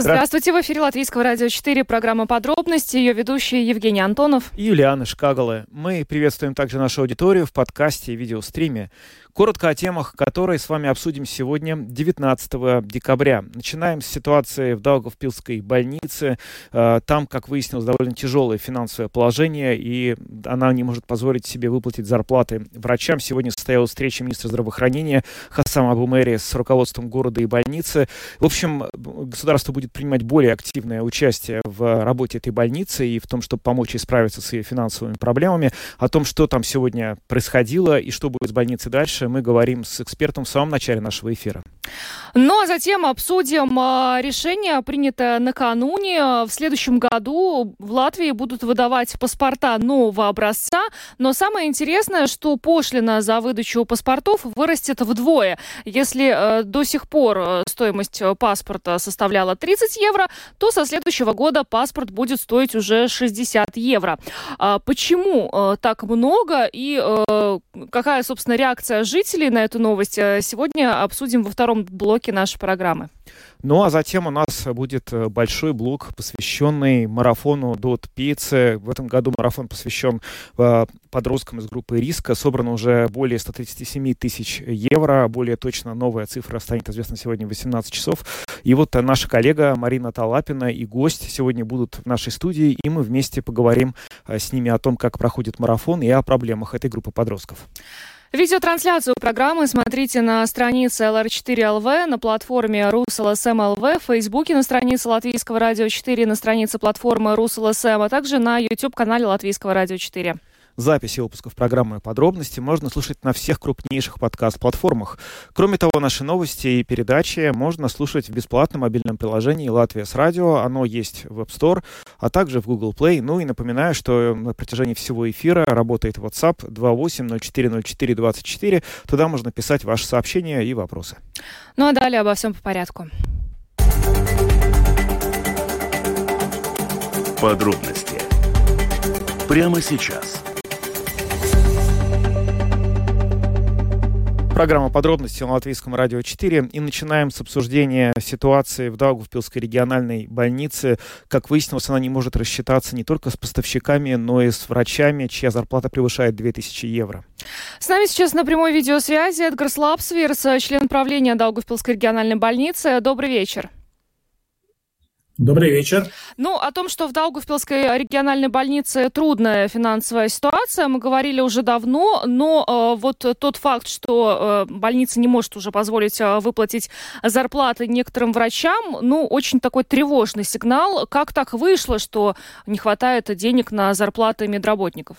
Здравствуйте, в эфире Латвийского радио 4, программа «Подробности», ее ведущие Евгений Антонов и Юлиана Шкагала. Мы приветствуем также нашу аудиторию в подкасте и видеостриме. Коротко о темах, которые с вами обсудим сегодня, 19 декабря. Начинаем с ситуации в Даугавпилской больнице. Э, там, как выяснилось, довольно тяжелое финансовое положение, и она не может позволить себе выплатить зарплаты врачам. Сегодня состоялась встреча министра здравоохранения Хасама Абумери с руководством города и больницы. В общем, государство будет принимать более активное участие в работе этой больницы и в том, чтобы помочь ей справиться с ее финансовыми проблемами. О том, что там сегодня происходило и что будет с больницей дальше, мы говорим с экспертом в самом начале нашего эфира. Ну а затем обсудим а, решение, принятое накануне. В следующем году в Латвии будут выдавать паспорта нового образца. Но самое интересное, что пошлина за выдачу паспортов вырастет вдвое. Если э, до сих пор э, стоимость паспорта составляла 30 евро, то со следующего года паспорт будет стоить уже 60 евро. А почему э, так много и какая, собственно, реакция жителей на эту новость э, сегодня обсудим во втором блоке нашей программы. Ну а затем у нас будет э, большой блок, посвященный марафону Дот Пиццы. В этом году марафон посвящен э, подросткам из группы риска. Собрано уже более 137 тысяч евро. Более точно новая цифра станет известна сегодня в 18 часов. И вот наша коллега Марина Талапина и гость сегодня будут в нашей студии, и мы вместе поговорим с ними о том, как проходит марафон и о проблемах этой группы подростков. Видеотрансляцию программы смотрите на странице LR4LV, на платформе RusLSM.LV, в Фейсбуке на странице Латвийского радио 4, на странице платформы RusLSM, а также на YouTube-канале Латвийского радио 4. Записи выпусков программы «Подробности» можно слушать на всех крупнейших подкаст-платформах. Кроме того, наши новости и передачи можно слушать в бесплатном мобильном приложении «Латвия с радио». Оно есть в App Store, а также в Google Play. Ну и напоминаю, что на протяжении всего эфира работает WhatsApp 28040424. Туда можно писать ваши сообщения и вопросы. Ну а далее обо всем по порядку. Подробности прямо сейчас – Программа «Подробности» на Латвийском радио 4. И начинаем с обсуждения ситуации в Даугавпилской региональной больнице. Как выяснилось, она не может рассчитаться не только с поставщиками, но и с врачами, чья зарплата превышает 2000 евро. С нами сейчас на прямой видеосвязи Эдгар Слапсвирс, член правления Даугавпилской региональной больницы. Добрый вечер. Добрый вечер. Ну, о том, что в Даугавпилской региональной больнице трудная финансовая ситуация, мы говорили уже давно, но э, вот тот факт, что э, больница не может уже позволить э, выплатить зарплаты некоторым врачам, ну, очень такой тревожный сигнал. Как так вышло, что не хватает денег на зарплаты медработников?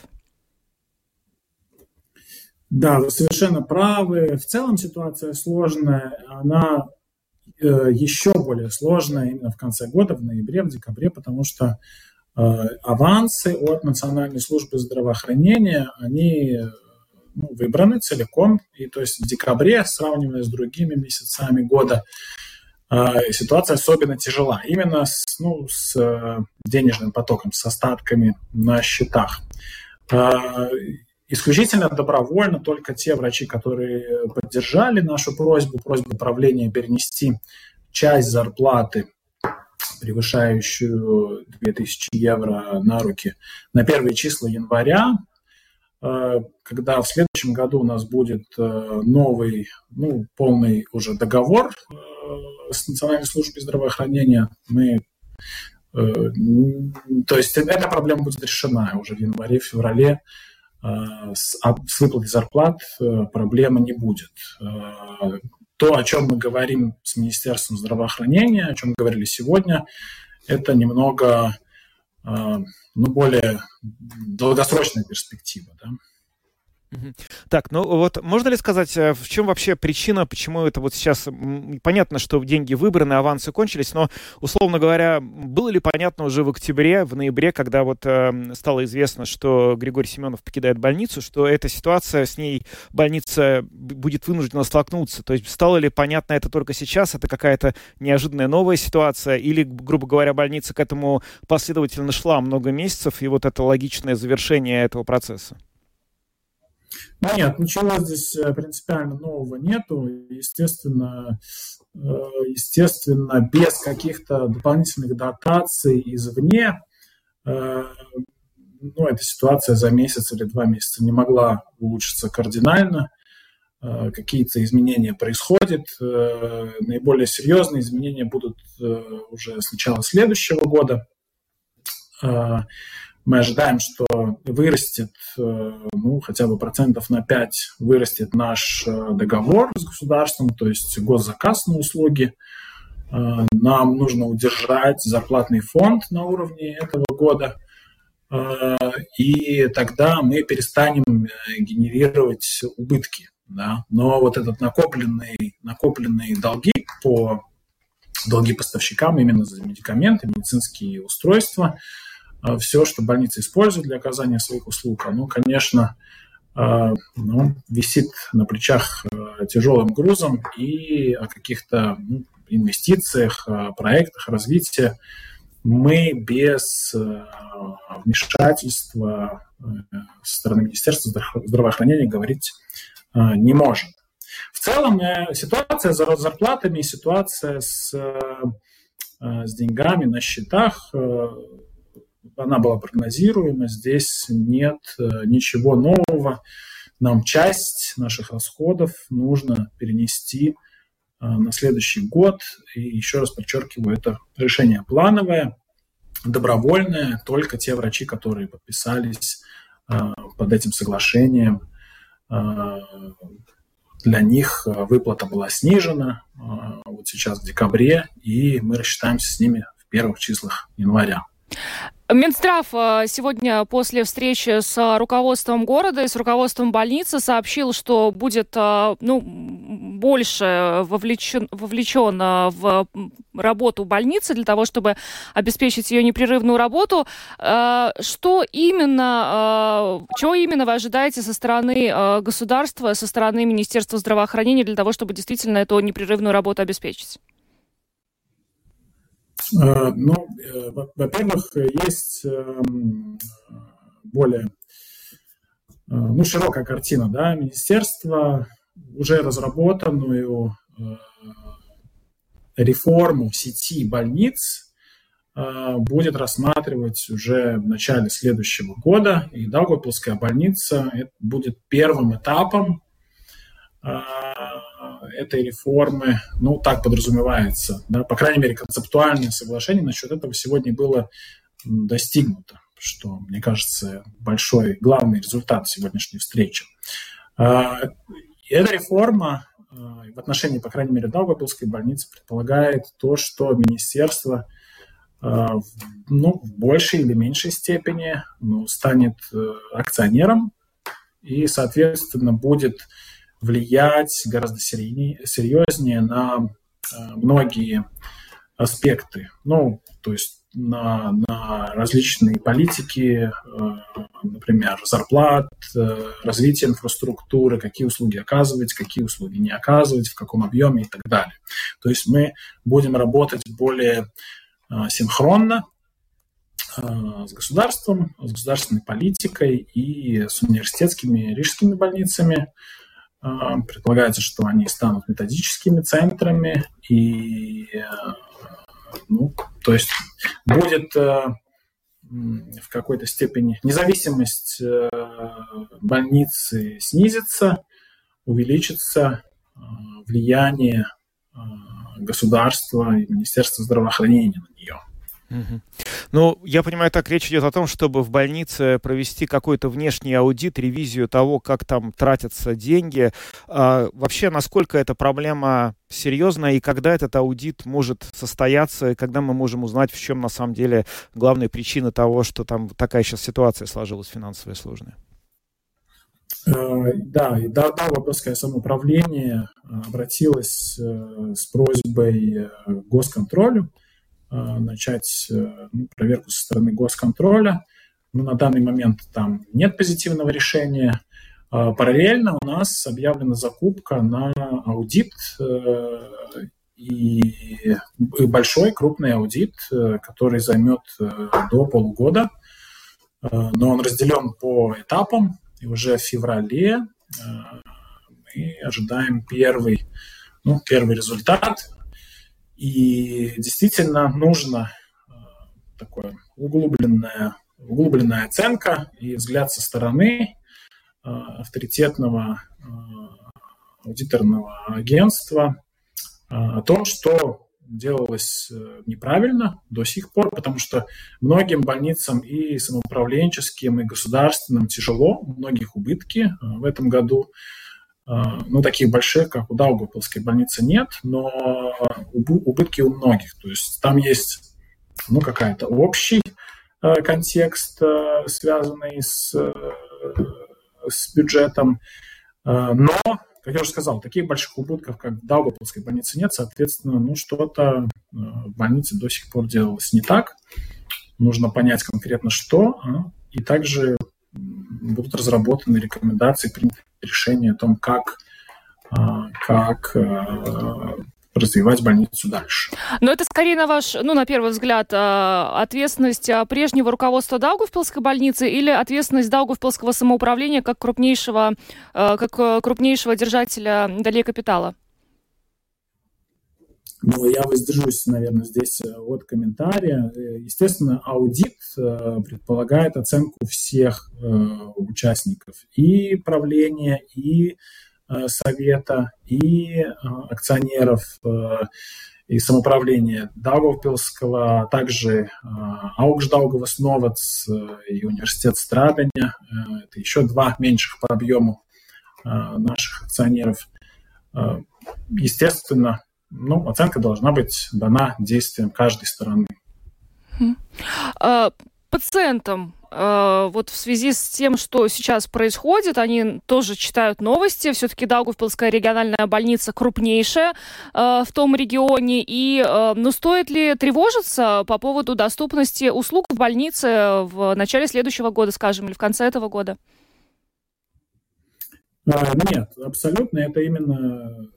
Да, вы совершенно правы. В целом ситуация сложная. Она еще более сложная именно в конце года, в ноябре, в декабре, потому что э, авансы от Национальной службы здравоохранения, они ну, выбраны целиком. И то есть в декабре, сравнивая с другими месяцами года, э, ситуация особенно тяжела. Именно с, ну, с денежным потоком, с остатками на счетах исключительно добровольно только те врачи, которые поддержали нашу просьбу, просьбу правления перенести часть зарплаты, превышающую 2000 евро на руки, на первые числа января, э, когда в следующем году у нас будет э, новый, ну, полный уже договор э, с Национальной службой здравоохранения, мы то есть эта проблема будет решена уже в январе-феврале с, с выплатой зарплат э, проблемы не будет. Э, то, о чем мы говорим с Министерством здравоохранения, о чем говорили сегодня, это немного ну, более долгосрочная перспектива. Да? Так, ну вот можно ли сказать, э, в чем вообще причина, почему это вот сейчас понятно, что деньги выбраны, авансы кончились, но, условно говоря, было ли понятно уже в октябре, в ноябре, когда вот э, стало известно, что Григорий Семенов покидает больницу, что эта ситуация с ней больница будет вынуждена столкнуться? То есть стало ли понятно это только сейчас, это какая-то неожиданная новая ситуация, или, грубо говоря, больница к этому последовательно шла много месяцев, и вот это логичное завершение этого процесса? Ну, нет, ничего здесь э, принципиально нового нету. Естественно, э, естественно, без каких-то дополнительных дотаций извне, э, ну, эта ситуация за месяц или два месяца не могла улучшиться кардинально. Какие-то изменения происходят. Наиболее серьезные изменения будут уже с начала следующего года мы ожидаем, что вырастет, э, ну, хотя бы процентов на 5 вырастет наш э, договор с государством, то есть госзаказ на услуги. Э, нам нужно удержать зарплатный фонд на уровне этого года, и тогда мы перестанем генерировать убытки. Да? Но вот этот накопленный, накопленные долги по долги поставщикам именно за медикаменты, медицинские устройства – все, что больница использует для оказания своих услуг, оно, конечно, а, ну, висит на плечах а, тяжелым грузом и о каких-то ну, инвестициях, проектах развития мы без вмешательства со стороны Министерства здравоохранения говорить не можем. В целом э, ситуация с зарплатами, ситуация с, с деньгами на счетах э, она была прогнозируема, здесь нет э, ничего нового. Нам часть наших расходов нужно перенести э, на следующий год. И еще раз подчеркиваю, это решение плановое, добровольное, только те врачи, которые подписались э, под этим соглашением, для них выплата была снижена вот сейчас в декабре, и мы рассчитаемся с ними в первых числах января. Минздрав э, сегодня после встречи с руководством города и с руководством больницы сообщил, что будет э, ну, больше вовлечен, вовлечен э, в работу больницы для того, чтобы обеспечить ее непрерывную работу. Что именно, чего именно вы ожидаете со стороны государства, со стороны Министерства здравоохранения для того, чтобы действительно эту непрерывную работу обеспечить? Э, ну, э, во-первых, есть эм, более э, ну, широкая картина. Да? Министерство уже разработанную реформу сети больниц будет рассматривать уже в начале следующего года. И Даугавпилская больница будет первым этапом этой реформы, ну, так подразумевается, да, по крайней мере, концептуальное соглашение насчет этого сегодня было достигнуто, что, мне кажется, большой, главный результат сегодняшней встречи. А, эта реформа а, в отношении, по крайней мере, Даугавпилской больницы предполагает то, что министерство а, ну, в большей или меньшей степени ну, станет э, акционером и, соответственно, будет влиять гораздо серьезнее на э, многие аспекты. Ну, то есть на, на различные политики, э, например, зарплат, э, развитие инфраструктуры, какие услуги оказывать, какие услуги не оказывать, в каком объеме и так далее. То есть мы будем работать более синхронно с государством, с государственной политикой и с университетскими рижскими больницами, предполагается, что они станут методическими центрами, и, э, ну, то есть будет э, в какой-то степени независимость э, больницы снизится, увеличится влияние государства и Министерства здравоохранения Ну, я понимаю, так речь идет о том, чтобы в больнице провести какой-то внешний аудит, ревизию того, как там тратятся деньги. А, вообще, насколько эта проблема серьезная и когда этот аудит может состояться, и когда мы можем узнать, в чем на самом деле главная причина того, что там такая сейчас ситуация сложилась финансовая сложная? Да, и Даугавпилское самоуправление обратилось с просьбой к госконтролю начать ну, проверку со стороны госконтроля. Но на данный момент там нет позитивного решения. Параллельно у нас объявлена закупка на аудит и большой крупный аудит, который займет до полугода, но он разделен по этапам, и уже в феврале мы ожидаем первый, ну, первый результат. И действительно нужно такое углубленная, углубленная оценка и взгляд со стороны авторитетного аудиторного агентства о том, что делалось э, неправильно до сих пор, потому что многим больницам и самоуправленческим, и государственным тяжело, у многих убытки э, в этом году. Э, ну, таких больших, как у Даугавпилской больницы, нет, но убытки у многих. То есть там есть ну, какая-то общий контекст, связанный с, с бюджетом, но как я уже сказал, таких больших убытков, как в Даугавпилской больнице нет, соответственно, ну, что-то э, в больнице до сих пор делалось не так. Нужно понять конкретно что, а, и также будут разработаны рекомендации, приняты решения о том, как, а, как э, развивать больницу дальше. Но это скорее, на ваш, ну, на первый взгляд, а, ответственность а, прежнего руководства Даугавпилской больницы или ответственность Даугавпилского самоуправления как крупнейшего, как э, крупнейшего держателя долей капитала? Ну, я воздержусь, наверное, здесь э, от комментария. Э, естественно, аудит предполагает оценку всех участников и правления, и Э, совета и э, акционеров э, и самоуправления Даугавпилского, а также Аугждаугавас Новац и университет Страдания. Это еще два меньших по объему наших акционеров. Естественно, ну, оценка должна быть дана действиям каждой стороны. А, пациентам э, вот в связи с тем, что сейчас происходит, они тоже читают новости. Все-таки Даугавпилская региональная больница крупнейшая э, в том регионе. И э, ну, стоит ли тревожиться по поводу доступности услуг в больнице в начале следующего года, скажем, или в конце этого года? А, нет, абсолютно. Это именно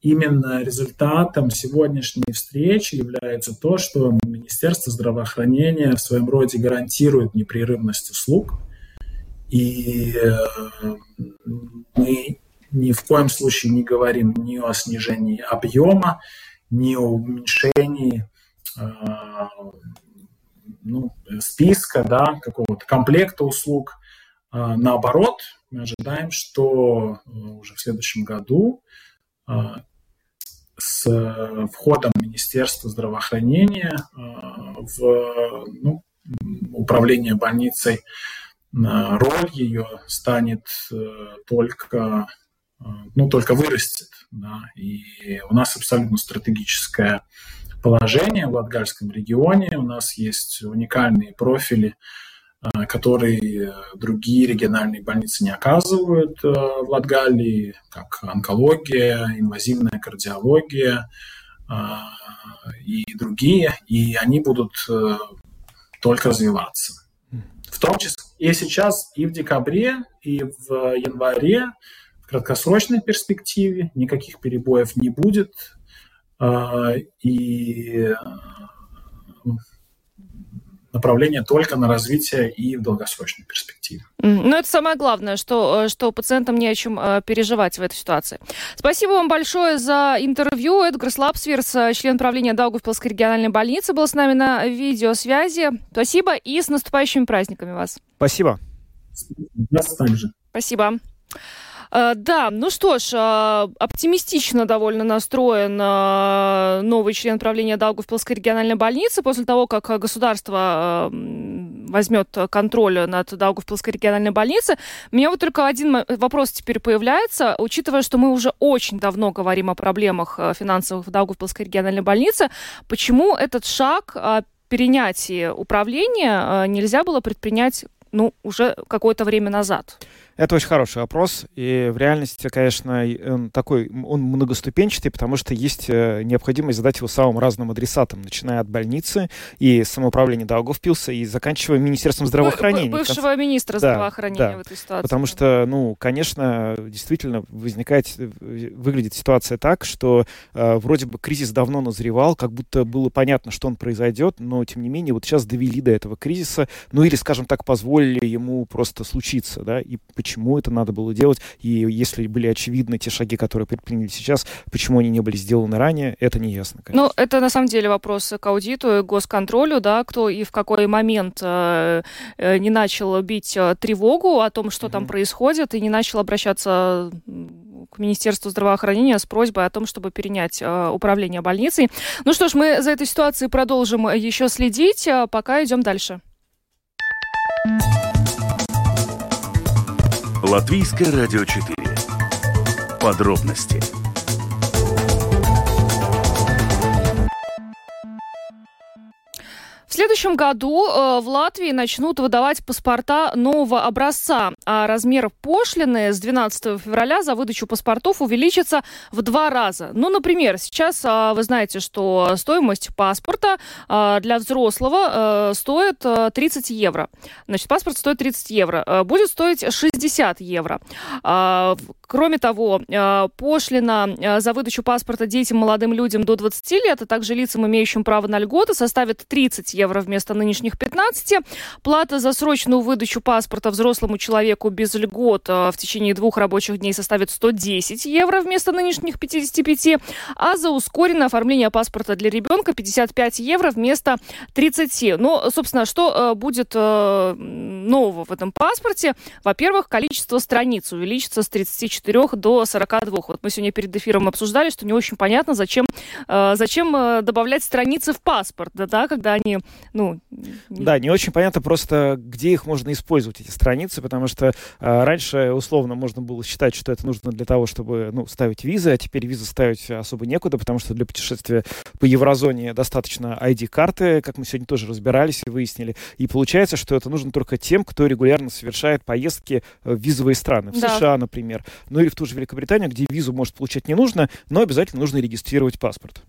именно результатом сегодняшней встречи является то, что Министерство здравоохранения в своем роде гарантирует непрерывность услуг. И э, мы ни в коем случае не говорим ни о снижении объема, ни о уменьшении э, ну, списка, да, какого-то комплекта услуг. Э, наоборот, мы ожидаем, что уже в следующем году с э, входом Министерства здравоохранения э, в ну, управление больницей, э, роль ее станет только, ну, только вырастет. Да, и у нас абсолютно стратегическое положение в Латгальском регионе. У нас есть уникальные профили Э, который э, другие региональные больницы не оказывают э, в Латгалии, как онкология, инвазивная кардиология и другие, и они будут только развиваться. В том числе и сейчас, и в декабре, и в январе, в краткосрочной перспективе никаких перебоев не будет. И направление только на развитие и в долгосрочной перспективе. Ну, это самое главное, что, э, что пациентам не о чем э, переживать в этой ситуации. Спасибо вам большое за интервью. Эдгар Слапсверс, э, член правления Даугавпилской региональной больницы, был с нами на видеосвязи. Спасибо и с наступающими праздниками вас. Спасибо. Вас также. Спасибо. Э, да, ну что ж, э, оптимистично довольно настроен э, новый член правления Даугавпилской региональной больницы после того, как государство возьмет контроль над Даугавпилской региональной больницей. У меня вот только один вопрос теперь появляется, учитывая, что мы уже очень давно говорим о проблемах финансовых в Даугавпилской региональной больнице, почему этот шаг перенятии управления нельзя было предпринять ну, уже какое-то время назад? Это очень хороший вопрос. И в реальности, конечно, он такой, он многоступенчатый, потому что есть э, необходимость задать его самым разным адресатам, начиная от больницы и самоуправления Даугавпилса и заканчивая Министерством здравоохранения. Бывшего министра да, здравоохранения да, в этой ситуации. Потому что, ну, конечно, действительно возникает, э, выглядит ситуация так, что э, вроде бы кризис давно назревал, как будто было понятно, что он произойдет, но, тем не менее, вот сейчас довели до этого кризиса, ну или, скажем так, позволили ему просто случиться, да, и почему это надо было делать, и если были очевидны те шаги, которые предприняли сейчас, почему они не были сделаны ранее, это не ясно. Конечно. Ну, это на самом деле вопрос к аудиту и госконтролю, да, кто и в какой момент э, э не начал бить э, тревогу о том, что mm-hmm. там происходит, и не начал обращаться к Министерству здравоохранения с просьбой о том, чтобы перенять э, управление больницей. Ну что ж, мы за этой ситуацией продолжим еще следить, а пока идем дальше. Латвийское радио 4. Подробности В следующем году э, в Латвии начнут выдавать паспорта нового образца, а размер пошлины с 12 февраля за выдачу паспортов увеличится в два раза. Ну, например, сейчас э, вы знаете, что стоимость паспорта э, для взрослого э, стоит 30 евро. Значит, паспорт стоит 30 евро. Будет стоить 60 евро. А, кроме того, пошлина за выдачу паспорта детям, молодым людям до 20 лет, а также лицам, имеющим право на льготы, составит 30 евро вместо нынешних 15. Плата за срочную выдачу паспорта взрослому человеку без льгот э, в течение двух рабочих дней составит 110 евро вместо нынешних 55, а за ускоренное оформление паспорта для ребенка 55 евро вместо 30. Ну, собственно, что э, будет э, нового в этом паспорте? Во-первых, количество страниц увеличится с 34 до 42. Вот мы сегодня перед эфиром обсуждали, что не очень понятно, зачем, зачем добавлять страницы в паспорт, да, да, когда они ну... Да, не очень понятно просто, где их можно использовать, эти страницы, потому что э, раньше условно можно было считать, что это нужно для того, чтобы, ну, ставить визы, а теперь визы ставить особо некуда, потому что для путешествия по еврозоне достаточно ID-карты, как мы сегодня тоже разбирались и выяснили. И получается, что это нужно только тем, кто регулярно совершает поездки в визовые страны. В да. США, например, ну или в ту же Великобританию, где визу может получать не нужно, но обязательно нужно регистрировать паспорт.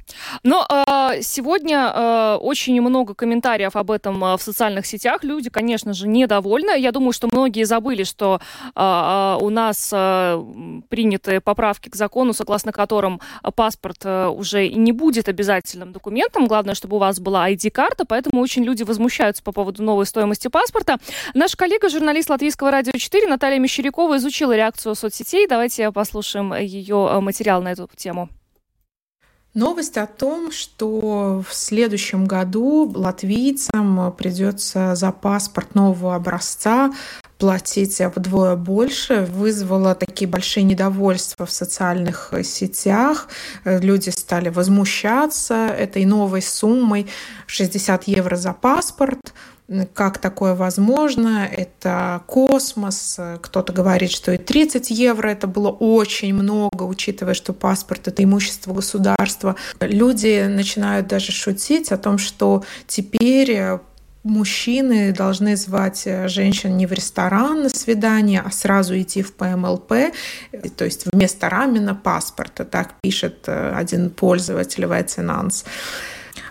Но э, сегодня э, очень много комментариев комментариев об этом а, в социальных сетях. Люди, конечно же, недовольны. Я думаю, что многие забыли, что а, а, у нас а, приняты поправки к закону, согласно которым паспорт уже не будет обязательным документом. Главное, чтобы у вас была ID-карта, поэтому очень люди возмущаются по поводу новой стоимости паспорта. Наш коллега, журналист Латвийского радио 4 Наталья Мещерякова изучила реакцию соцсетей. Давайте послушаем ее материал на эту тему. Новость о том, что в следующем году латвийцам придется за паспорт нового образца платить вдвое больше, вызвала такие большие недовольства в социальных сетях. Люди стали возмущаться этой новой суммой 60 евро за паспорт как такое возможно, это космос. Кто-то говорит, что и 30 евро это было очень много, учитывая, что паспорт это имущество государства. Люди начинают даже шутить о том, что теперь мужчины должны звать женщин не в ресторан на свидание, а сразу идти в ПМЛП, то есть вместо рамена паспорта, так пишет один пользователь Вайценанс.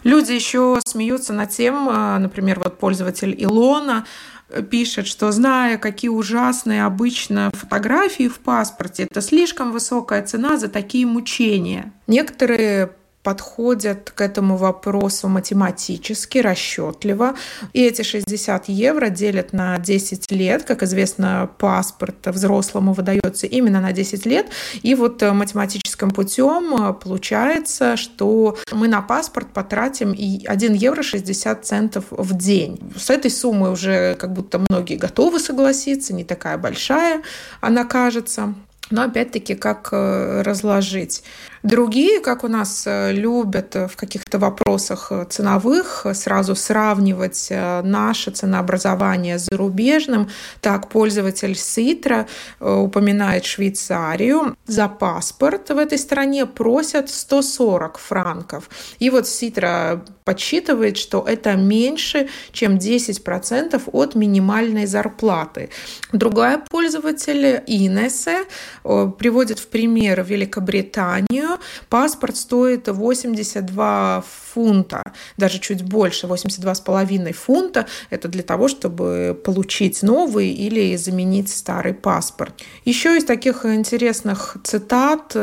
Люди еще смеются над тем, а, например, вот пользователь Илона э, пишет, что зная, какие ужасные обычно фотографии в паспорте, это слишком высокая цена за такие мучения. Некоторые подходят к этому вопросу математически, расчетливо. И эти 60 евро делят на 10 лет. Как известно, паспорт взрослому выдается именно на 10 лет. И вот математическим путем получается, что мы на паспорт потратим 1 евро 60 центов в день. С этой суммой уже как будто многие готовы согласиться, не такая большая она кажется. Но опять-таки, как э, разложить? Другие, как у нас э, любят в каких-то вопросах э, ценовых сразу сравнивать э, наше ценообразование с зарубежным, так пользователь Ситра упоминает Швейцарию. За паспорт в этой стране просят 140 франков. И вот Ситра подсчитывает, что это меньше, чем 10% от минимальной зарплаты. Другая пользователь Инесе приводит в пример Великобританию, паспорт стоит 82 фунта, даже чуть больше, 82,5 фунта. Это для того, чтобы получить новый или заменить старый паспорт. Еще из таких интересных цитат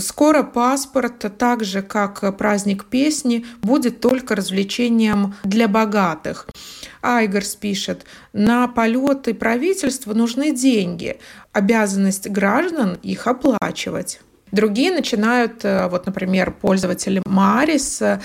Скоро паспорт, так же как праздник песни, будет только развлечением для богатых. Айгерс пишет, на полеты правительства нужны деньги, обязанность граждан их оплачивать. Другие начинают, э, вот, например, пользователи Марис э,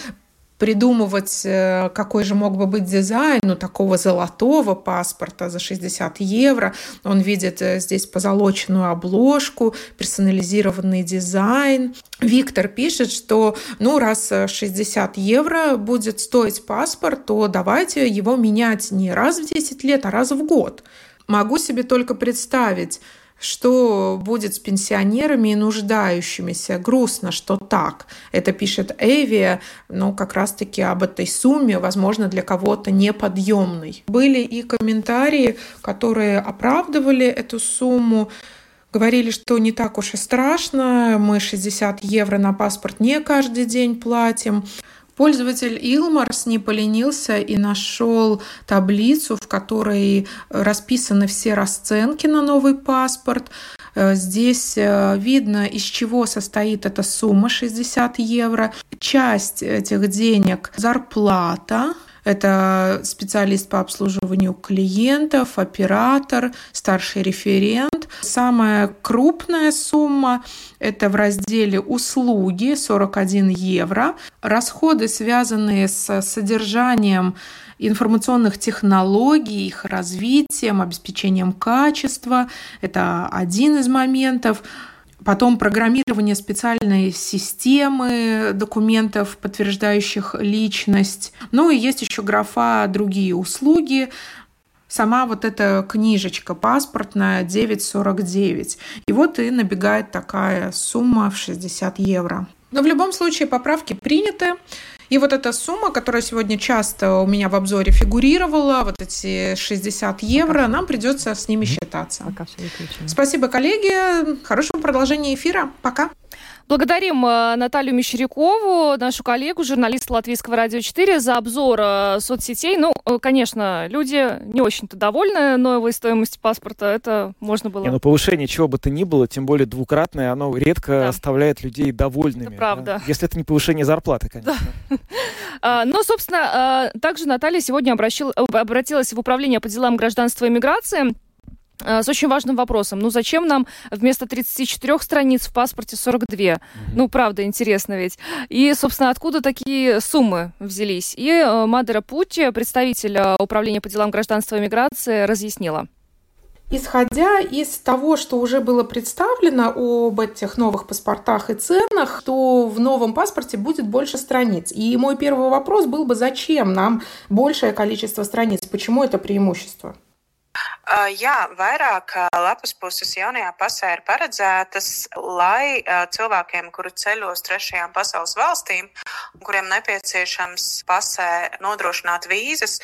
придумывать, э, какой же мог бы быть дизайн ну, такого золотого паспорта за 60 евро. Он видит здесь позолоченную обложку, персонализированный дизайн. Виктор пишет, что ну, раз 60 евро будет стоить паспорт, то давайте его менять не раз в 10 лет, а раз в год. Могу себе только представить, что будет с пенсионерами и нуждающимися. Грустно, что так. Это пишет Эвия, но как раз-таки об этой сумме, возможно, для кого-то неподъемной. Были и комментарии, которые оправдывали эту сумму, говорили, что не так уж и страшно, мы 60 евро на паспорт не каждый день платим. Пользователь Илмарс не поленился и нашел таблицу, в которой расписаны все расценки на новый паспорт. Э, здесь э, видно, из чего состоит эта сумма 60 евро. Часть этих денег – зарплата, это специалист по обслуживанию клиентов, оператор, старший референт. Самая крупная сумма – это в разделе «Услуги» 41 евро. Расходы, связанные с содержанием информационных технологий, их развитием, обеспечением качества. Это один из моментов. Потом программирование специальной системы документов, подтверждающих личность. Ну и есть еще графа «Другие услуги», сама вот эта книжечка паспортная 9,49. И вот и набегает такая сумма в 60 евро. Но в любом случае поправки приняты. И вот эта сумма, которая сегодня часто у меня в обзоре фигурировала, вот эти 60 евро, нам придется с ними считаться. Пока все Спасибо, коллеги. Хорошего продолжения эфира. Пока. Благодарим э, Наталью Мещерякову, нашу коллегу, журналиста Латвийского радио 4, за обзор э, соцсетей. Ну, э, конечно, люди не очень-то довольны новой стоимостью паспорта. Это можно было... Не, ну, повышение чего бы то ни было, тем более двукратное, оно редко да. оставляет людей довольными. Это правда. Да? Если это не повышение зарплаты, конечно. Да. А, но, собственно, также Наталья сегодня обратилась в Управление по делам гражданства и миграции с очень важным вопросом. Ну, зачем нам вместо 34 страниц в паспорте 42? Mm-hmm. Ну, правда, интересно ведь. И, собственно, откуда такие суммы взялись? И э, Мадера Пути, представитель э, Управления по делам гражданства и миграции, разъяснила. Исходя из того, что уже было представлено об этих новых паспортах и ценах, то в новом паспорте будет больше страниц. И мой первый вопрос был бы, зачем нам большее количество страниц? Почему это преимущество? Jā, vairāk lapas puses jaunajā pasē ir paredzētas, lai cilvēkiem, kuri ceļo uz trešajām pasaules valstīm, kuriem nepieciešams pasē nodrošināt vīzas,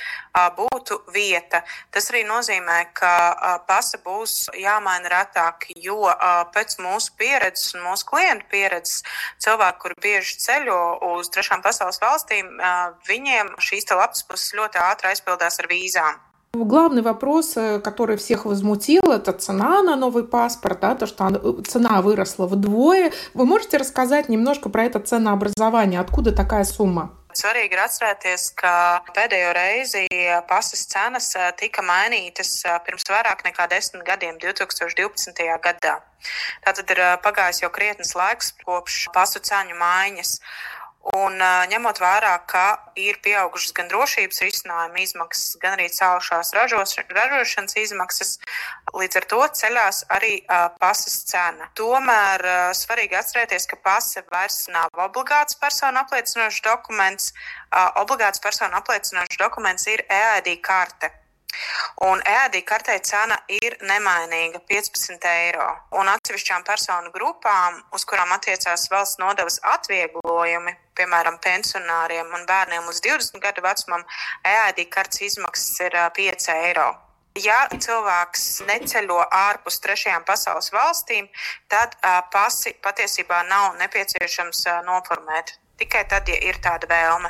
būtu vieta. Tas arī nozīmē, ka pasa būs jāmaina retāk, jo pēc mūsu pieredzes un mūsu klientu pieredzes cilvēki, kuri bieži ceļo uz trešām pasaules valstīm, viņiem šīs lapas puses ļoti ātri aizpildās ar vīzām. Главный вопрос, э, который всех возмутил, это цена на новый паспорт, да, то, что э, цена выросла вдвое. Вы можете рассказать немножко про это ценообразование? Откуда такая сумма? Svarīgi ir atcerēties, ka pēdējo reizi pasas cenas э, tika mainītas pirms vairāk nekā desmit gadiem, 2012. gadā. Tātad ir pagājis jau krietnes laiks kopš pasu ceņu maiņas. Un ņemot vērā, ka ir pieaugušas gan drošības risinājuma izmaksas, gan arī cēlušās ražos, ražošanas izmaksas, līdz ar to ceļās arī uh, pases cena. Tomēr uh, svarīgi atcerēties, ka pase vairs nav obligāts personu apliecinošs dokuments. Uh, obligāts personu apliecinošs dokuments ir EID karte. Un ēdī kartei cena ir nemainīga - 15 eiro. Un atsevišķām personu grupām, uz kurām attiecās valsts nodevas atvieglojumi, piemēram, pensionāriem un bērniem līdz 20 gadu vecumam, ēdī kartes izmaksas ir 5 eiro. Ja cilvēks neceļo ārpus trešajām pasaules valstīm, tad pasi patiesībā nav nepieciešams noformēt. Tikai tad, ja ir tāda vēlme.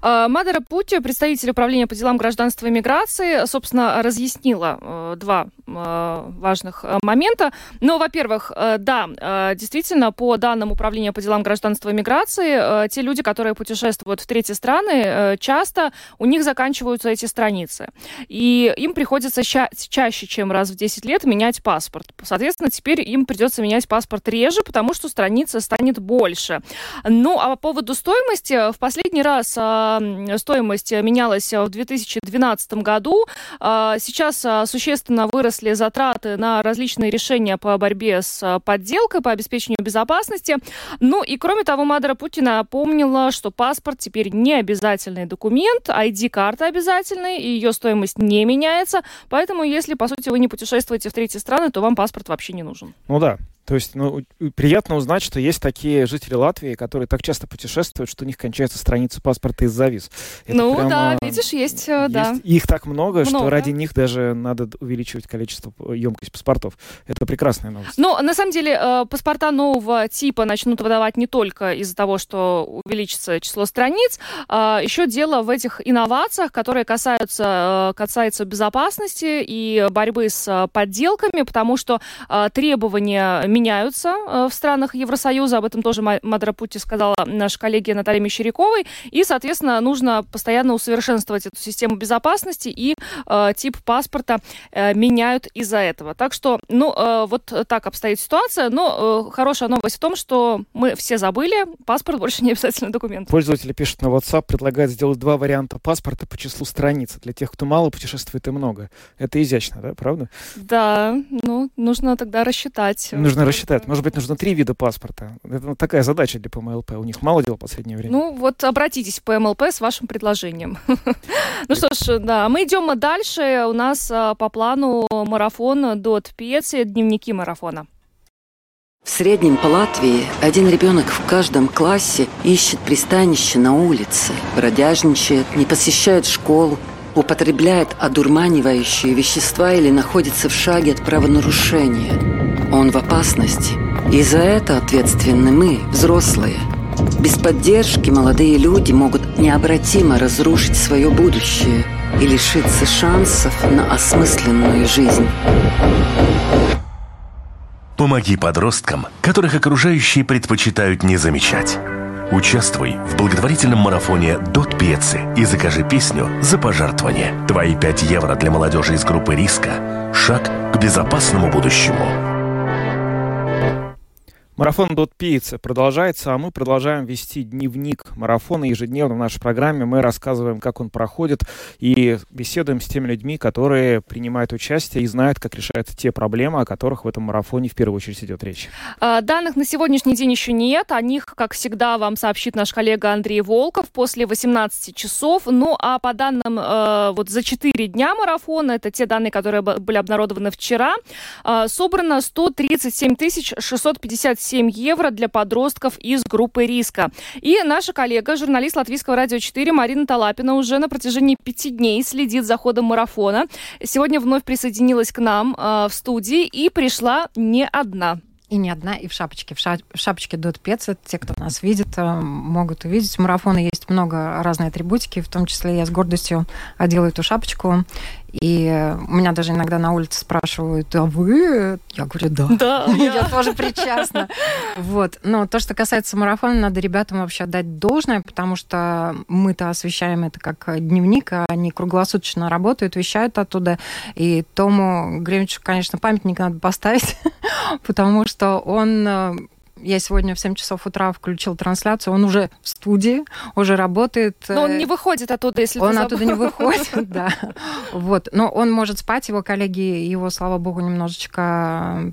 А, Мадара Пути, представитель управления по делам гражданства и миграции, собственно, разъяснила э, два э, важных э, момента. Ну, во-первых, да, действительно, по данным управления по делам гражданства и миграции, те люди, которые путешествуют в третьи страны, часто у них заканчиваются эти страницы. И им приходится ча- чаще, чем раз в 10 лет, менять паспорт. Соответственно, теперь им придется менять паспорт реже, потому что страница станет больше. Ну, а по поводу стоимости, в последний раз стоимость менялась в 2012 году. А, сейчас а, существенно выросли затраты на различные решения по борьбе с подделкой, по обеспечению безопасности. Ну и кроме того, Мадара Путина помнила, что паспорт теперь не обязательный документ, ID-карта обязательная, и ее стоимость не меняется. Поэтому, если, по сути, вы не путешествуете в третьи страны, то вам паспорт вообще не нужен. Ну да, то есть, ну, приятно узнать, что есть такие жители Латвии, которые так часто путешествуют, что у них кончается страница паспорта из-за виз. Это ну прямо, да, видишь, есть, э, есть, да. Их так много, много, что ради них даже надо увеличивать количество, емкость паспортов. Это прекрасная новость. Ну, на самом деле, э, паспорта нового типа начнут выдавать не только из-за того, что увеличится число страниц, а еще дело в этих инновациях, которые касаются, э, касаются безопасности и борьбы с подделками, потому что требования меняются э, в странах Евросоюза. Об этом тоже Мадра Пути сказала наша коллега Наталья Мещеряковой. И, соответственно, нужно постоянно усовершенствовать эту систему безопасности, и э, тип паспорта э, меняют из-за этого. Так что, ну, э, вот так обстоит ситуация. Но э, хорошая новость в том, что мы все забыли, паспорт больше не обязательный документ. Пользователи пишут на WhatsApp, предлагают сделать два варианта паспорта по числу страниц. Для тех, кто мало путешествует и много. Это изящно, да, правда? Да, ну, нужно тогда рассчитать. Нужно рассчитать. Может быть, нужно три вида паспорта. Это такая задача для ПМЛП. У них мало дела в последнее время. Ну, вот обратитесь в ПМЛП с вашим предложением. Ну что ж, да, мы идем дальше. У нас а, по плану марафон до Пеции, дневники марафона. В среднем по Латвии один ребенок в каждом классе ищет пристанище на улице, бродяжничает, не посещает школу, употребляет одурманивающие вещества или находится в шаге от правонарушения. Он в опасности. И за это ответственны мы, взрослые. Без поддержки молодые люди могут необратимо разрушить свое будущее и лишиться шансов на осмысленную жизнь. Помоги подросткам, которых окружающие предпочитают не замечать. Участвуй в благотворительном марафоне «Дот Пьецы» и закажи песню за пожертвование. Твои 5 евро для молодежи из группы риска – шаг к безопасному будущему. Марафон Пицца продолжается, а мы продолжаем вести дневник марафона ежедневно в нашей программе. Мы рассказываем, как он проходит, и беседуем с теми людьми, которые принимают участие и знают, как решаются те проблемы, о которых в этом марафоне в первую очередь идет речь. А, данных на сегодняшний день еще нет. О них, как всегда, вам сообщит наш коллега Андрей Волков после 18 часов. Ну, а по данным э, вот за 4 дня марафона, это те данные, которые были обнародованы вчера, э, собрано 137 657 7 евро для подростков из группы риска. И наша коллега, журналист Латвийского радио 4 Марина Талапина уже на протяжении пяти дней следит за ходом марафона. Сегодня вновь присоединилась к нам э, в студии и пришла не одна. И не одна, и в шапочке. В, ша в шапочке Дот Пеца. Те, кто нас видит, э, могут увидеть. В марафоне есть много разной атрибутики, в том числе я с гордостью одела эту шапочку. И у меня даже иногда на улице спрашивают, а вы? Я говорю, да. Да, я тоже причастна. Вот. Но то, что касается марафона, надо ребятам вообще отдать должное, потому что мы-то освещаем это как дневник, а они круглосуточно работают, вещают оттуда. И Тому Гремичу, конечно, памятник надо поставить, потому что он э, Я сегодня в 7 часов утра включил трансляцию. Он уже в студии, уже работает. Но он не выходит оттуда, если Он оттуда не выходит, да. Вот. Но он может спать, его коллеги его, слава богу, немножечко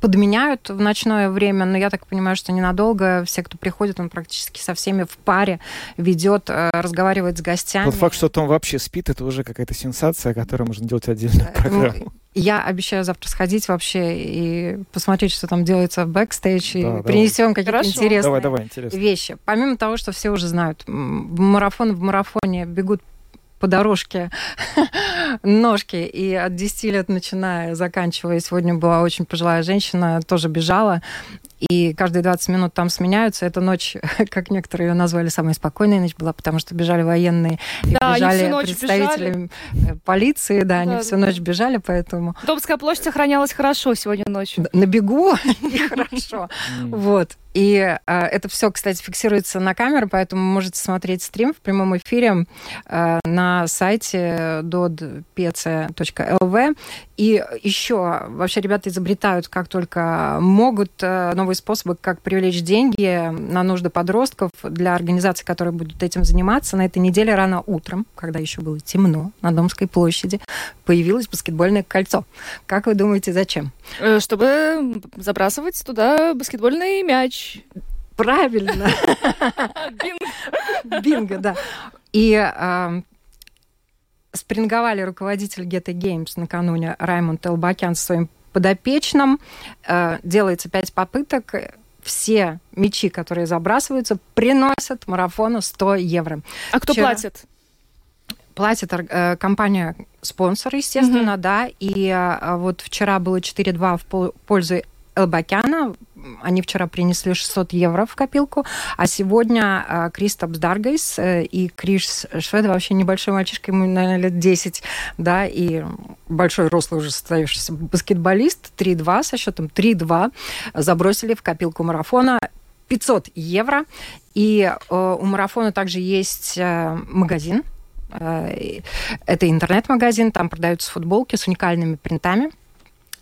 подменяют в ночное время, но я так понимаю, что ненадолго. Все, кто приходит, он практически со всеми в паре ведет, э, разговаривает с гостями. Тот факт, что Том вообще спит, это уже какая-то сенсация, о которой можно делать отдельную э, программу. Я обещаю завтра сходить вообще и посмотреть, что там делается в бэкстейдж, да, и принесем какие-то интересные давай, давай, интересно. вещи. Помимо того, что все уже знают, марафон в марафоне бегут по дорожке ножки. И от 10 лет начиная, заканчивая, сегодня была очень пожилая женщина, тоже бежала. И каждые 20 минут там сменяются. Эта ночь, как некоторые ее назвали, самая спокойная ночь была, потому что бежали военные, и да, бежали представители бежали. Э, полиции, да, да, они всю ночь бежали, поэтому... Домская площадь охранялась хорошо сегодня ночью. На бегу и хорошо. Вот. И э, это все, кстати, фиксируется на камеру, поэтому можете смотреть стрим в прямом эфире э, на сайте dodpc.lv. И еще вообще ребята изобретают, как только могут, э, новые способы, как привлечь деньги на нужды подростков для организаций, которые будут этим заниматься. На этой неделе рано утром, когда еще было темно на Домской площади, появилось баскетбольное кольцо. Как вы думаете, зачем? Э, чтобы забрасывать туда баскетбольный мяч. Правильно. Бинго. Бинго, да. И э, спринговали руководитель Geta Games накануне Раймонд Элбакян со своим подопечным. Э, делается пять попыток. Все мячи, которые забрасываются, приносят марафону 100 евро. А кто Вчера... платит? Платит э, компания спонсор, естественно, mm-hmm. да. И э, вот вчера было 4-2 в пользу Элбакяна. Они вчера принесли 600 евро в копилку, а сегодня э, Кристопс Даргайс э, и Криш Швед, вообще небольшой мальчишка, ему, наверное, лет 10, да, и большой рослый уже состоявшийся баскетболист, 3-2 со счетом 3-2, забросили в копилку марафона 500 евро. И э, у марафона также есть э, магазин, э, это интернет-магазин, там продаются футболки с уникальными принтами.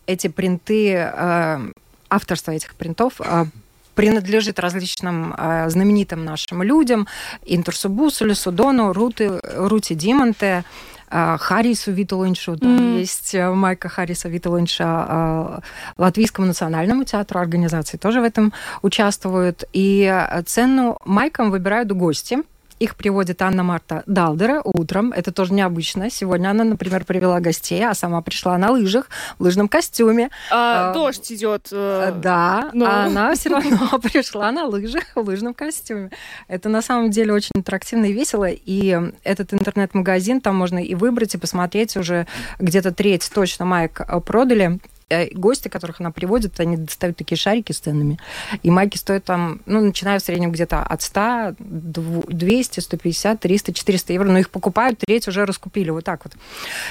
Эти принты э, авторство этих принтов а, принадлежит различным э, знаменитым нашим людям. Интурсу Бусулю, Судону, Рути, Рути Димонте, э, Харрису Витулиншу. Mm. есть Майка Харриса Витулинша э, Латвийскому национальному театру. Организации тоже в этом участвуют. И цену майкам выбирают гости – их приводит Анна Марта Далдера утром. Это тоже необычно. Сегодня она, например, привела гостей, а сама пришла на лыжах, в лыжном костюме. А, а, дождь идет. Э, да, но... а она все равно пришла на лыжах в лыжном костюме. Это на самом деле очень интерактивно и весело. И этот интернет-магазин, там можно и выбрать, и посмотреть уже где-то треть точно маек продали. Э, гости, которых она приводит, они достают такие шарики с ценами. И майки стоят там, ну, начиная в среднем где-то от 100, 200, 150, 300, 400 евро. Но их покупают, треть уже раскупили. Вот так вот.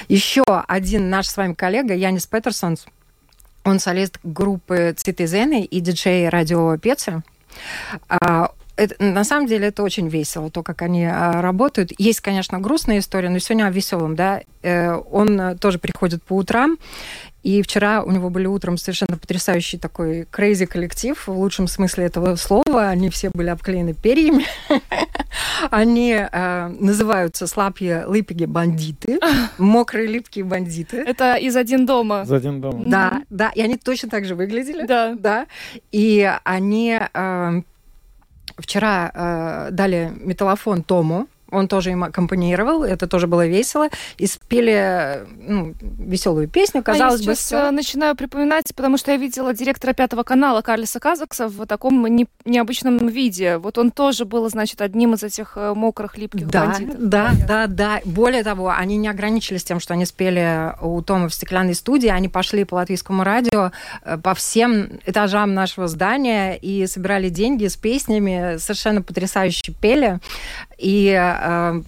Еще один наш с вами коллега, Янис Петерсонс, он солист группы Цитизены и диджей радио Пецы. А, это, на самом деле это очень весело, то, как они а, работают. Есть, конечно, грустная история, но сегодня о веселом, да. Э, он тоже приходит по утрам, и вчера у него были утром совершенно потрясающий такой crazy коллектив, в лучшем смысле этого слова. Они все были обклеены перьями. Они э, называются слабые липиги бандиты, мокрые липкие бандиты. Это из один дома. Из один дома. Да, да. И они точно так же выглядели. Да. Да. И они э, вчера э, дали металлофон Тому, он тоже им аккомпанировал, это тоже было весело, и спели ну, веселую песню, казалось а я бы, все. Э, начинаю припоминать, потому что я видела директора Пятого канала Карлиса Казакса в таком не, необычном виде. Вот он тоже был, значит, одним из этих э, мокрых, липких да, бандитов. Да, да, да. Более того, они не ограничились тем, что они спели у Тома в стеклянной студии, они пошли по латвийскому радио э, по всем этажам нашего здания и собирали деньги с песнями, совершенно потрясающе пели. И э,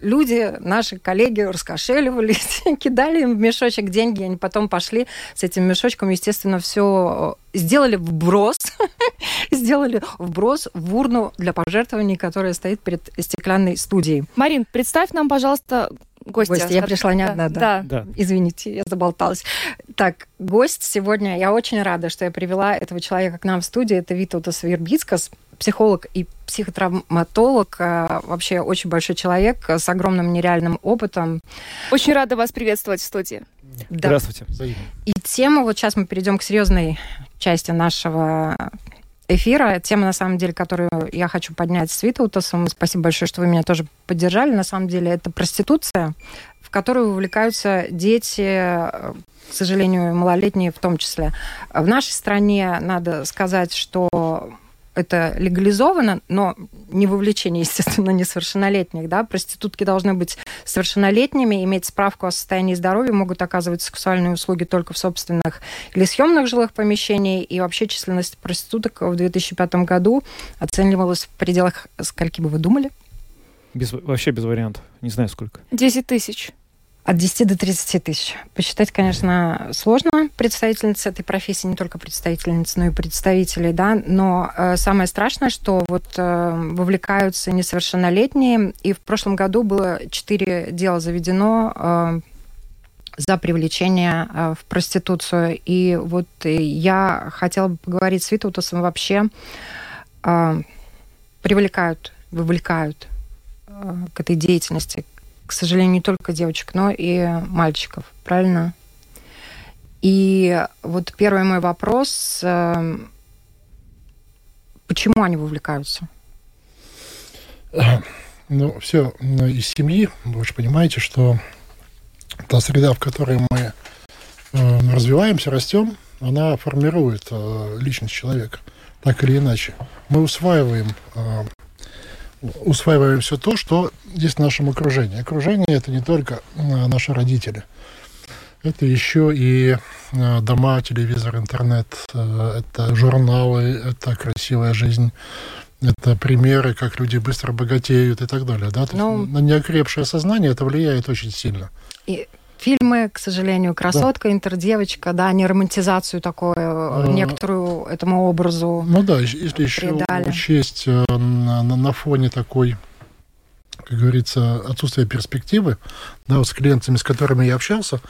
люди, наши коллеги, раскошеливались, кидали им в мешочек деньги, они потом пошли с этим мешочком, естественно, все э, сделали вброс, сделали вброс в урну для пожертвований, которая стоит перед стеклянной студией. Марин, представь нам, пожалуйста, гостья. Гость. Я пришла не одна, да. да. да. Извините, я заболталась. Так, гость сегодня, я очень рада, что я привела этого человека к нам в студию. Это Витаутас Вербицкас, психолог и психотравматолог, а, вообще очень большой человек с огромным нереальным опытом. Очень рада вас приветствовать в студии. Да. Здравствуйте. И тема, вот сейчас мы перейдем к серьезной части нашего эфира. Тема, на самом деле, которую я хочу поднять с Витаутасом. Спасибо большое, что вы меня тоже поддержали. На самом деле, это проституция, в которую вовлекаются дети, к сожалению, малолетние в том числе. В нашей стране, надо сказать, что это легализовано, но не вовлечение, естественно, несовершеннолетних. Да? Проститутки должны быть совершеннолетними, иметь справку о состоянии здоровья, могут оказывать сексуальные услуги только в собственных или съемных жилых помещениях. И вообще численность проституток в 2005 году оценивалась в пределах, скольки бы вы думали? Без, вообще без вариантов. Не знаю сколько. 10 тысяч. От 10 до 30 тысяч. Посчитать, конечно, сложно представительницы этой профессии, не только представительницы, но и представителей, да, но э, самое страшное, что вот э, вовлекаются несовершеннолетние, и в прошлом году было 4 дела заведено э, за привлечение э, в проституцию. И вот я хотела бы поговорить с Витаутасом вообще. Э, привлекают, вовлекают э, к этой деятельности, к сожалению, не только девочек, но и мальчиков, правильно? И вот первый мой вопрос, эм, почему они вовлекаются? Ну, все ну, из семьи, вы же понимаете, что та среда, в которой мы э, развиваемся, растем, она формирует э, личность человека, так или иначе. Мы усваиваем э, усваиваем все то, что есть в нашем окружении. Окружение это не только э, наши родители. Это еще и э, дома, телевизор, интернет, э, это журналы, это красивая жизнь, это примеры, как люди быстро богатеют и так далее. Да? Ну, на неокрепшее сознание это влияет очень сильно. И фильмы, к сожалению, красотка, да. интердевочка, да, не романтизацию такую, а, некоторую этому образу. Ну да, если еще учесть э, на, на фоне такой как говорится, отсутствие перспективы, да, вот с клиентами, с которыми я общался,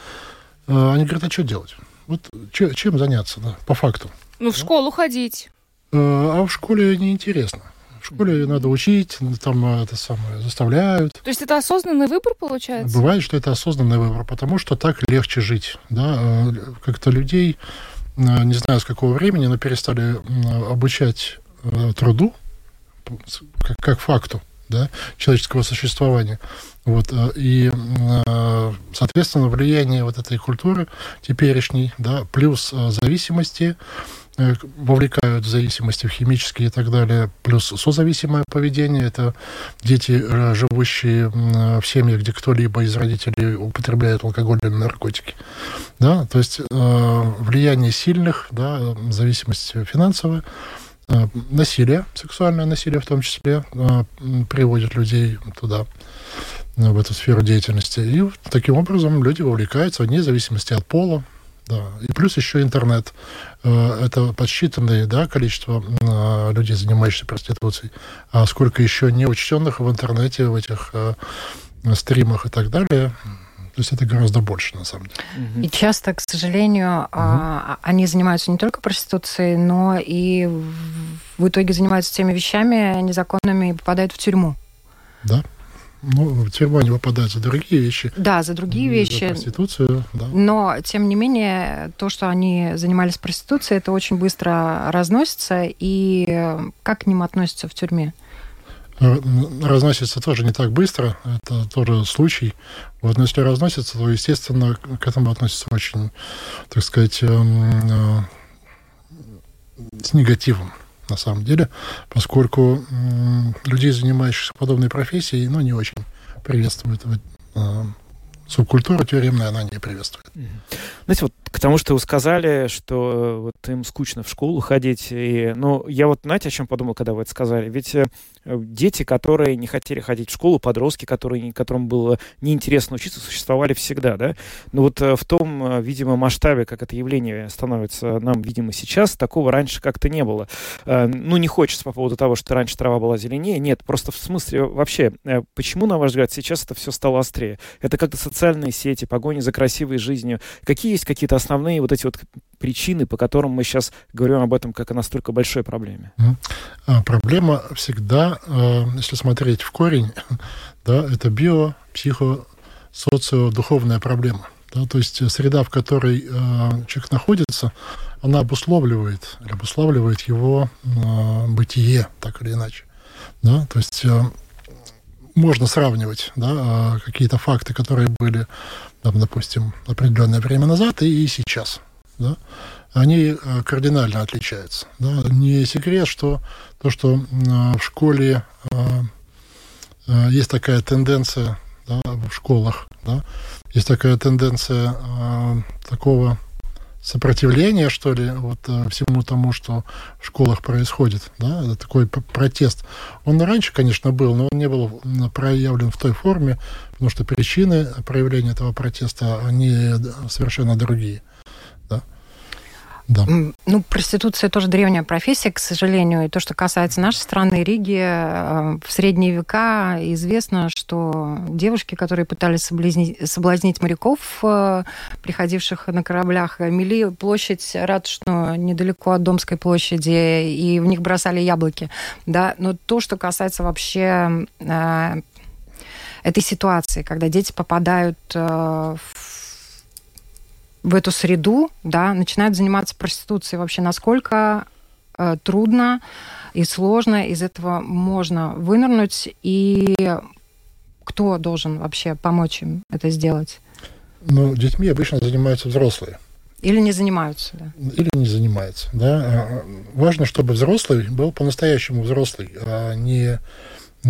э, они говорят, а что делать? Вот чем заняться, да, по факту? Ну, в школу ходить. Э, а в школе неинтересно. В школе надо учить, там э, это самое заставляют. То есть это осознанный выбор получается? Бывает, что это осознанный выбор, потому что так легче жить. Да? Э, как-то людей, э, не знаю с какого времени, но перестали обучать труду как, как факту да, человеческого существования. Вот, и, соответственно, влияние вот этой культуры теперешней, да, плюс зависимости, вовлекают в зависимости в химические и так далее, плюс созависимое поведение, это дети, э, живущие в семьях, где кто-либо из родителей употребляет алкоголь или наркотики. Да? То есть э, влияние сильных, да, зависимость финансовая, насилие, сексуальное насилие в том числе, приводит людей туда, в эту сферу деятельности. И таким образом люди вовлекаются вне зависимости от пола, да. И плюс еще интернет. Э, это подсчитанное да, количество э, людей, занимающихся проституцией. А сколько еще неучтенных в интернете, в этих э, стримах и так далее. То есть это гораздо больше, на самом деле. И часто, к сожалению, угу. они занимаются не только проституцией, но и в итоге занимаются теми вещами незаконными и попадают в тюрьму. Да. Ну, в тюрьму они попадают за другие вещи. Да, за другие вещи. За проституцию, да. Но, тем не менее, то, что они занимались проституцией, это очень быстро разносится. И как к ним относятся в тюрьме? Разносится тоже не так быстро, это тоже случай. Вот, но если разносится, то, естественно, к этому относятся очень, так сказать, эм, э, с негативом на самом деле, поскольку людей, занимающихся подобной профессией, ну, не очень приветствуют. А, субкультура тюремная, она не приветствует. Знаете, вот К тому, что вы сказали, что вот им скучно в школу ходить. И, ну, я вот, знаете, о чем подумал, когда вы это сказали? Ведь дети, которые не хотели ходить в школу, подростки, которые, которым было неинтересно учиться, существовали всегда, да? Но вот в том, видимо, масштабе, как это явление становится нам, видимо, сейчас, такого раньше как-то не было. Ну, не хочется по поводу того, что раньше трава была зеленее. Нет, просто в смысле вообще, почему, на ваш взгляд, сейчас это все стало острее? Это как-то социальные сети, погони за красивой жизнью. Какие есть какие-то основные вот эти вот причины, по которым мы сейчас говорим об этом как о настолько большой проблеме? А, проблема всегда, а, если смотреть в корень, да, это био, психо, социо, духовная проблема. Да, то есть среда, в которой э, человек находится, она обусловливает, обуславливает его э, бытие, так или иначе. Да? То есть э, можно сравнивать да, какие-то факты, которые были, там, допустим, определенное время назад и, сейчас. Да? Они кардинально отличаются. Да? Не секрет, что то, что в школе есть такая тенденция да, в школах, да, есть такая тенденция э, такого сопротивления, что ли, вот э, всему тому, что в школах происходит, да, такой протест. Он раньше, конечно, был, но он не был проявлен в той форме, потому что причины проявления этого протеста, они совершенно другие. Да. Ну, проституция тоже древняя профессия, к сожалению. И то, что касается нашей страны, Риги, э, в средние века известно, что девушки, которые пытались соблазнить, соблазнить моряков, э, приходивших на кораблях, мели площадь Ратушную недалеко от Домской площади, и в них бросали яблоки. Да? Но то, что касается вообще э, этой ситуации, когда дети попадают в в эту среду, да, начинают заниматься проституцией. Вообще, насколько э, трудно и сложно из этого можно вынырнуть, и кто должен вообще помочь им это сделать? Ну, детьми обычно занимаются взрослые. Или не занимаются, да. Или не занимаются, да. А, важно, чтобы взрослый был по-настоящему взрослый, а не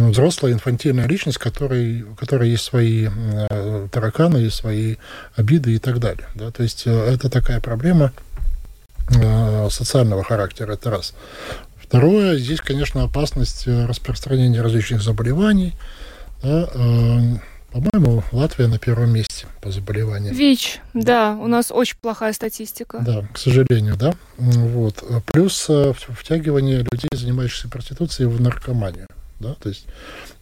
взрослая инфантильная личность, которой, у которой есть свои э, тараканы, есть свои обиды и так далее. Да? То есть э, это такая проблема э, социального характера, это раз. Второе, здесь, конечно, опасность э, распространения различных заболеваний. Да, э, по-моему, Латвия на первом месте по заболеваниям. ВИЧ, да, у нас очень плохая статистика. Да, к сожалению, да. Вот. Плюс э, втягивание людей, занимающихся проституцией, в наркоманию да, то есть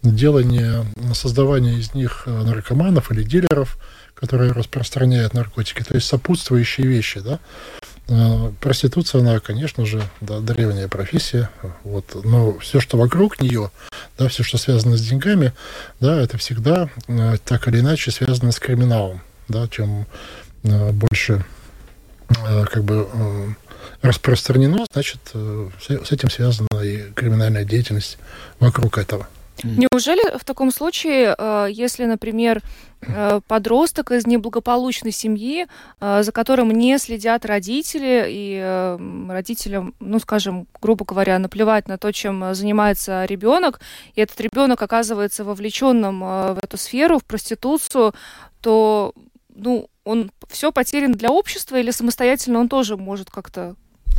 делание, создавание из них э, наркоманов или дилеров, которые распространяют наркотики, то есть сопутствующие вещи, да. Э, проституция, она, конечно же, да, древняя профессия, вот, но все, что вокруг нее, да, все, что связано с деньгами, да, это всегда э, так или иначе связано с криминалом, да, чем больше как бы распространено, значит, э, с этим связана и криминальная деятельность вокруг этого. Неужели в таком случае, э, если, например, э, подросток из неблагополучной семьи, за которым не следят родители, и родителям, ну, скажем, грубо говоря, наплевать на то, чем занимается ребенок, и этот ребенок оказывается вовлеченным в эту сферу, в проституцию, то, ну, он все потерян для общества или самостоятельно он тоже может как-то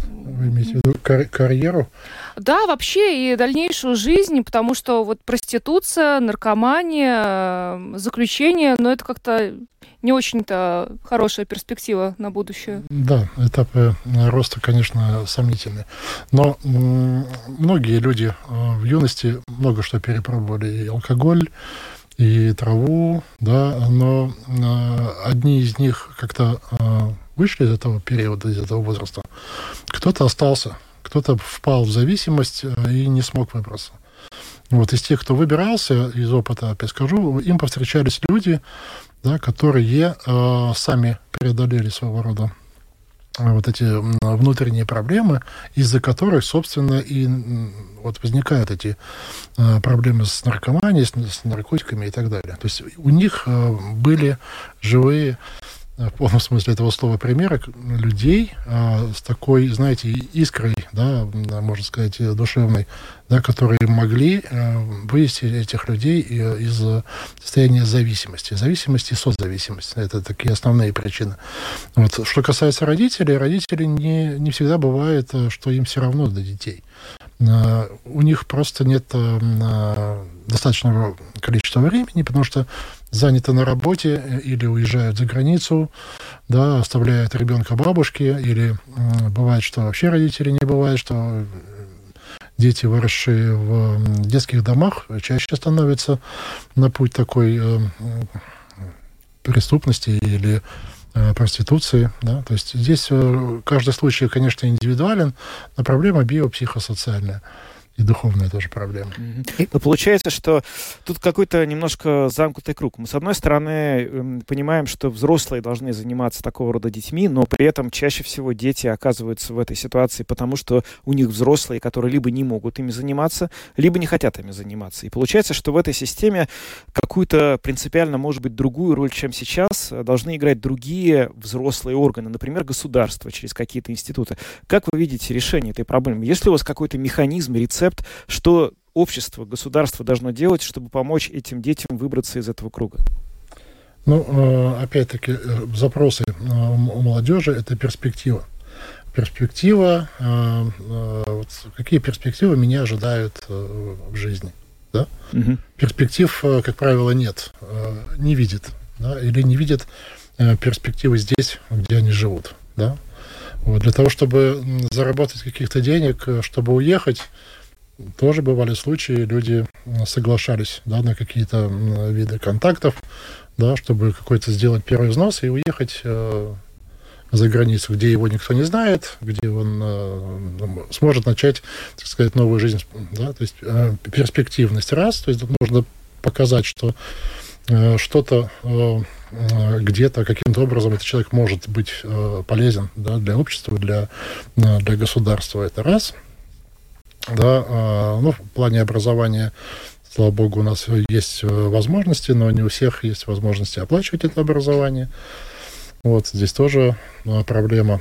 вы имеете в виду кар- карьеру? Да, вообще и дальнейшую жизнь, потому что вот проституция, наркомания, заключение, но это как-то не очень-то хорошая перспектива на будущее. Да, этапы роста, конечно, сомнительные. Но многие люди э, в юности много что перепробовали. И алкоголь, и траву, да, но э, одни из них как-то э, вышли из этого периода, из этого возраста, кто-то остался, кто-то впал в зависимость э, и не смог выбраться. Вот из тех, кто выбирался, из опыта, опять скажу, им повстречались люди, да, которые э, сами преодолели своего рода э, вот эти внутренние проблемы, из-за которых, собственно, и вот возникают эти э, проблемы с наркоманией, с, наркотиками и так далее. То есть у них были живые в полном смысле этого слова примеры людей а, с такой, знаете, искрой, да, можно сказать, душевной, да, которые могли а, вывести этих людей из состояния зависимости. Зависимости и созависимости. Это такие основные причины. Вот. Что касается родителей, родители не, не всегда бывает, что им все равно до детей. У них просто нет достаточного количества времени, потому что заняты на работе э, или уезжают за границу, да, оставляют ребенка бабушке, или бывает, что вообще родителей не бывает, что э, дети, выросшие в детских домах, чаще становятся на путь такой э, преступности или проституции. Да? То есть здесь каждый случай, конечно, индивидуален, но проблема биопсихосоциальная и духовная тоже проблема. Mm-hmm. Но получается, что тут какой-то немножко замкнутый круг. Мы, с одной стороны, эм, понимаем, что взрослые должны заниматься такого рода детьми, но при этом чаще всего дети оказываются в этой ситуации, потому что у них взрослые, которые либо не могут ими заниматься, либо не хотят ими заниматься. И получается, что в этой системе какую-то принципиально, может быть, другую роль, чем сейчас, должны играть другие взрослые органы, например, государство через какие-то институты. Как вы видите решение этой проблемы? Есть ли у вас какой-то механизм, рецепт, рецепт, что общество, государство должно делать, чтобы помочь этим детям выбраться из этого круга? Ну, э, опять-таки, э, запросы э, у молодежи – это перспектива. Перспектива, какие перспективы меня ожидают в жизни? Да? Угу. Перспектив, как правило, нет, не видит. Да? Или не видит перспективы здесь, где они живут. Да? Вот. Для того, чтобы заработать каких-то денег, чтобы уехать, тоже бывали случаи, люди соглашались да, на какие-то виды контактов, да, чтобы какой-то сделать первый взнос и уехать э, за границу, где его никто не знает, где он э, сможет начать, так сказать, новую жизнь. Да, то есть э, перспективность раз, то есть нужно показать, что э, что-то э, э, где-то каким-то образом этот человек может быть э, полезен да, для общества, для, э, для государства. Это раз – да, а, ну, в плане образования, слава богу, у нас есть э, возможности, но не у всех есть возможности оплачивать это образование. Вот здесь тоже а, проблема.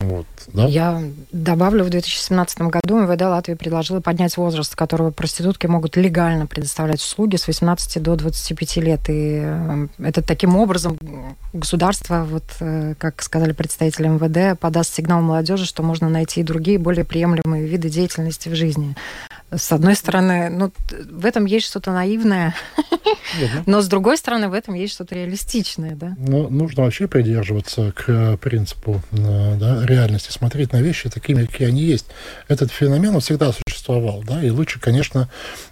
Вот, да? Я добавлю, в 2017 году МВД Латвии предложила поднять возраст, которого проститутки могут легально предоставлять услуги с 18 до 25 лет. И э, это таким образом государство, вот, э, как сказали представители МВД, подаст сигнал молодежи, что можно найти и другие более приемлемые виды деятельности в жизни. С одной стороны, ну, в этом есть что-то наивное, но с другой стороны, в этом есть что-то реалистичное, да? Ну, нужно вообще придерживаться к э, принципу да, реальности, смотреть на вещи такими, какие они есть. Этот феномен, он всегда существовал, да, и лучше, конечно,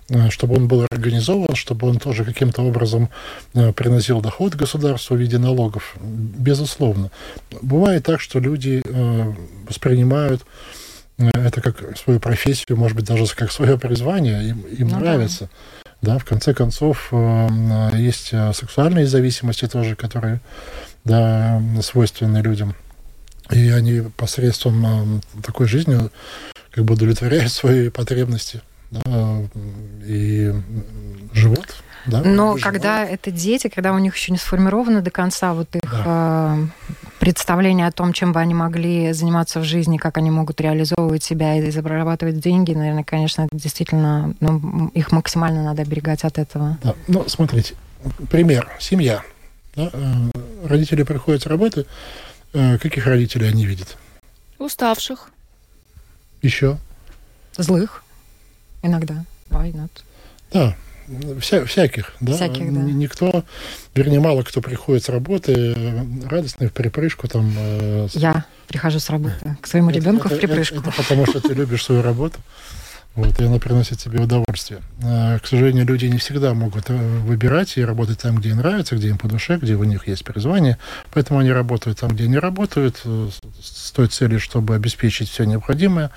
э, чтобы он был организован, чтобы он тоже каким-то образом приносил доход государству в виде налогов, безусловно. Бывает так, что люди воспринимают это как свою профессию, может быть, даже как свое призвание, им, им ну, нравится. Да. да, в конце концов, э, есть э, сексуальные зависимости тоже, которые да, свойственны людям. И они посредством э, такой жизни как бы удовлетворяют свои потребности да, и живут да, Но выживают. когда это дети, когда у них еще не сформировано до конца вот их да. э, представление о том, чем бы они могли заниматься в жизни, как они могут реализовывать себя и зарабатывать деньги, наверное, конечно, это действительно, ну, их максимально надо оберегать от этого. Да. Ну, смотрите, пример. Семья. Да? Э, родители приходят с работы. Э, каких родителей они видят? Уставших. Еще? Злых. Иногда. Why not? Да, Вся, всяких, да. Всяких, да. Никто, вернее, мало кто приходит с работы радостный в припрыжку там. Э, Я прихожу с работы к своему это, ребенку это, в припрыжку. Это, это потому, что ты любишь свою работу. Вот, и она приносит тебе удовольствие. А, к сожалению, люди не всегда могут э, выбирать и работать там, где им нравится, где им по душе, где у них есть призвание. Поэтому они работают там, где они работают, э, с той целью, чтобы обеспечить все необходимое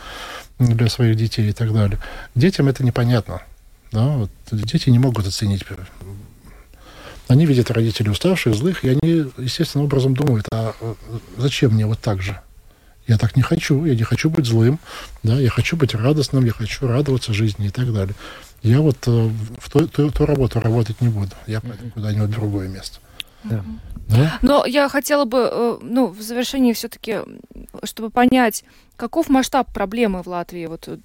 для своих детей и так далее. Детям это непонятно. Да, вот дети не могут оценить. Они видят родителей уставших, злых, и они, естественным образом, думают, а зачем мне вот так же? Я так не хочу, я не хочу быть злым, да, я хочу быть радостным, я хочу радоваться жизни и так далее. Я вот э, в ту, ту, ту работу работать не буду, я пойду куда-нибудь в другое место. Да. Да? Но я хотела бы, э, ну, в завершении все-таки, чтобы понять, каков масштаб проблемы в Латвии, вот э,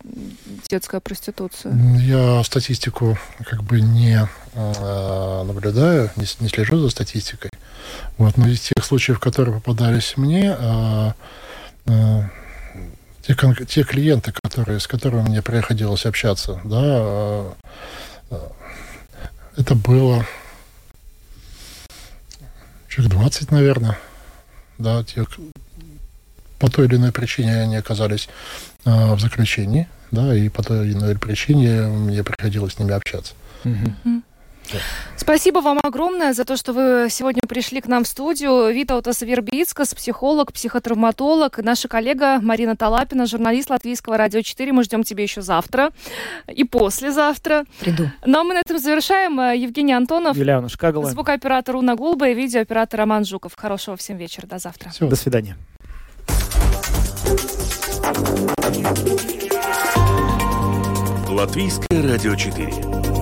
детская проституция? Я статистику как бы не э, наблюдаю, не, не слежу за статистикой. Вот, но из тех случаев, которые попадались мне, э, э, те, те клиенты, которые, с которыми мне приходилось общаться, да, э, это было человек 20, наверное, да, тех, по той или иной причине они оказались э, в заключении, да, и по той или иной причине мне приходилось с ними общаться. Mm-hmm. Спасибо вам огромное за то, что вы сегодня пришли к нам в студию. Витаутас Вербицкас, психолог, психотравматолог, наша коллега Марина Талапина, журналист Латвийского радио 4. Мы ждем тебя еще завтра и послезавтра. Приду. Ну а мы на этом завершаем. Евгений Антонов, Юлиана Шкагала, звукооператор Уна Гулба и видеооператор Роман Жуков. Хорошего всем вечера. До завтра. Все, до свидания. Латвийское радио 4.